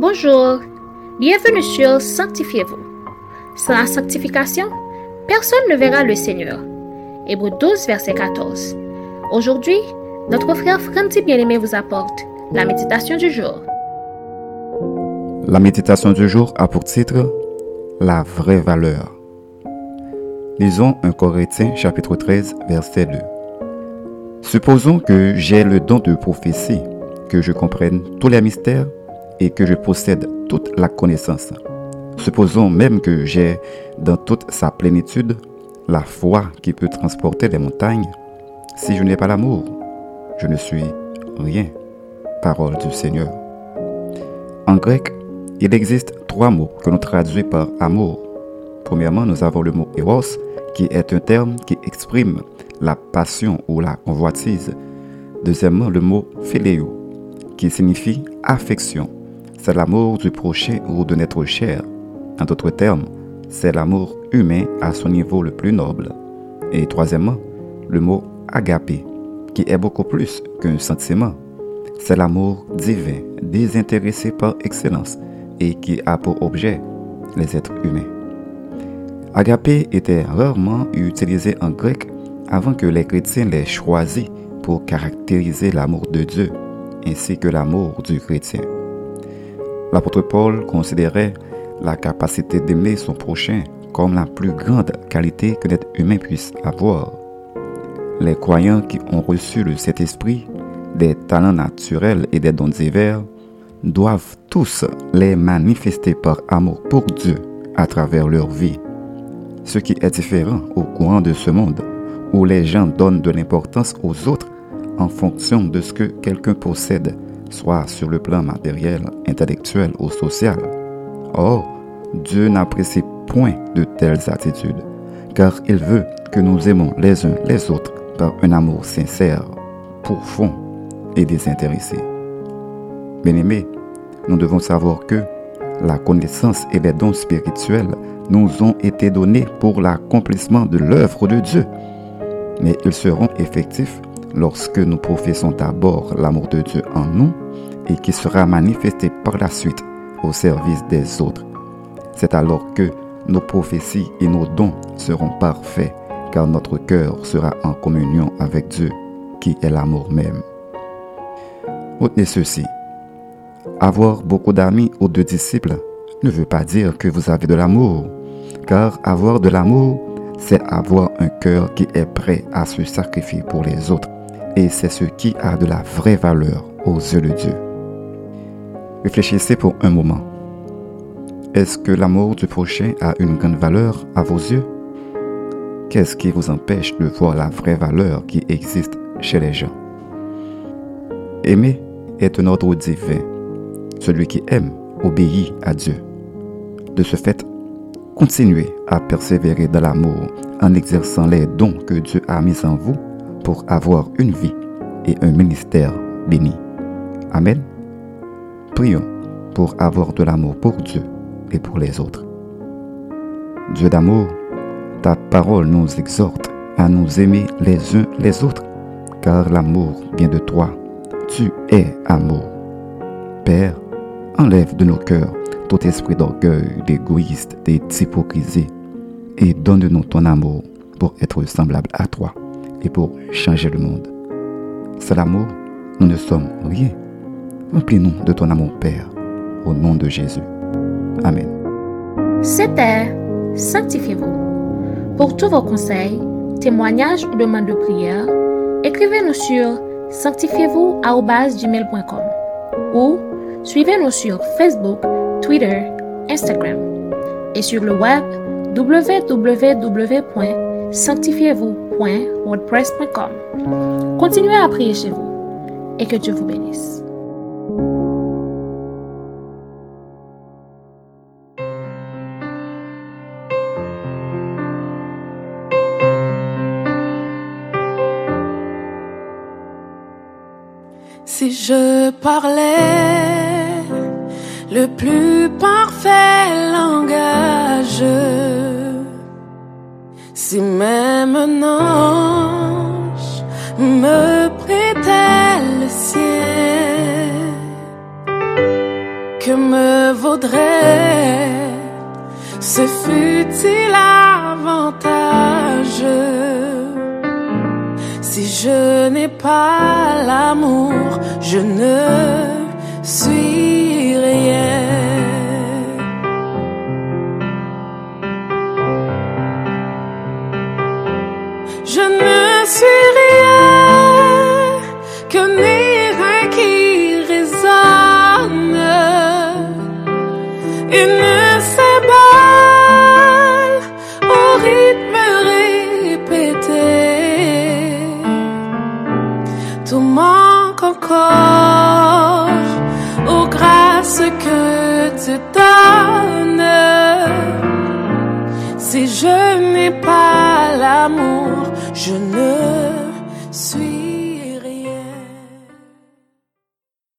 Bonjour, bienvenue sur Sanctifiez-vous. Sans la sanctification, personne ne verra le Seigneur. Hébreu 12, verset 14. Aujourd'hui, notre frère Franti Bien-Aimé vous apporte la méditation du jour. La méditation du jour a pour titre La vraie valeur. Lisons 1 Corinthiens chapitre 13 verset 2. Supposons que j'ai le don de prophétie, que je comprenne tous les mystères et que je possède toute la connaissance. Supposons même que j'ai dans toute sa plénitude la foi qui peut transporter les montagnes. Si je n'ai pas l'amour, je ne suis rien. Parole du Seigneur. En grec, il existe trois mots que l'on traduit par amour. Premièrement, nous avons le mot eros, qui est un terme qui exprime la passion ou la convoitise. Deuxièmement, le mot philéo, qui signifie affection c'est l'amour du prochain ou de notre cher. En d'autres termes, c'est l'amour humain à son niveau le plus noble. Et troisièmement, le mot agapé, qui est beaucoup plus qu'un sentiment. C'est l'amour divin, désintéressé par excellence et qui a pour objet les êtres humains. Agapé était rarement utilisé en grec avant que les chrétiens l'aient choisi pour caractériser l'amour de Dieu ainsi que l'amour du chrétien. L'apôtre Paul considérait la capacité d'aimer son prochain comme la plus grande qualité que l'être humain puisse avoir. Les croyants qui ont reçu le Saint-Esprit, des talents naturels et des dons divers, doivent tous les manifester par amour pour Dieu à travers leur vie. Ce qui est différent au courant de ce monde, où les gens donnent de l'importance aux autres en fonction de ce que quelqu'un possède soit sur le plan matériel, intellectuel ou social. Or, Dieu n'apprécie point de telles attitudes, car il veut que nous aimons les uns les autres par un amour sincère, profond et désintéressé. Bien-aimés, nous devons savoir que la connaissance et les dons spirituels nous ont été donnés pour l'accomplissement de l'œuvre de Dieu, mais ils seront effectifs lorsque nous professons d'abord l'amour de Dieu en nous et qui sera manifesté par la suite au service des autres. C'est alors que nos prophéties et nos dons seront parfaits, car notre cœur sera en communion avec Dieu, qui est l'amour même. Retenez ceci. Avoir beaucoup d'amis ou de disciples ne veut pas dire que vous avez de l'amour, car avoir de l'amour, c'est avoir un cœur qui est prêt à se sacrifier pour les autres et c'est ce qui a de la vraie valeur aux yeux de Dieu. Réfléchissez pour un moment. Est-ce que l'amour du prochain a une grande valeur à vos yeux? Qu'est-ce qui vous empêche de voir la vraie valeur qui existe chez les gens? Aimer est un ordre divin. Celui qui aime obéit à Dieu. De ce fait, continuez à persévérer dans l'amour en exerçant les dons que Dieu a mis en vous avoir une vie et un ministère béni. Amen. Prions pour avoir de l'amour pour Dieu et pour les autres. Dieu d'amour, ta parole nous exhorte à nous aimer les uns les autres, car l'amour vient de toi. Tu es amour. Père, enlève de nos cœurs tout esprit d'orgueil, d'égoïste, d'hypocrisie, et donne-nous ton amour pour être semblable à toi et pour changer le monde. C'est l'amour, nous ne sommes rien. Remplis-nous de ton amour, Père, au nom de Jésus. Amen. C'était Sanctifiez-vous. Pour tous vos conseils, témoignages ou demandes de prière, écrivez-nous sur sanctifiez-vous@gmail.com ou suivez-nous sur Facebook, Twitter, Instagram et sur le web www.sanctifiez-vous wordpress.com. Continuez à prier chez vous et que Dieu vous bénisse. Si je parlais le plus parfait langage, si même un ange me prêtait le ciel, que me vaudrait ce fut-il avantage? Si je n'ai pas l'amour, je ne je ne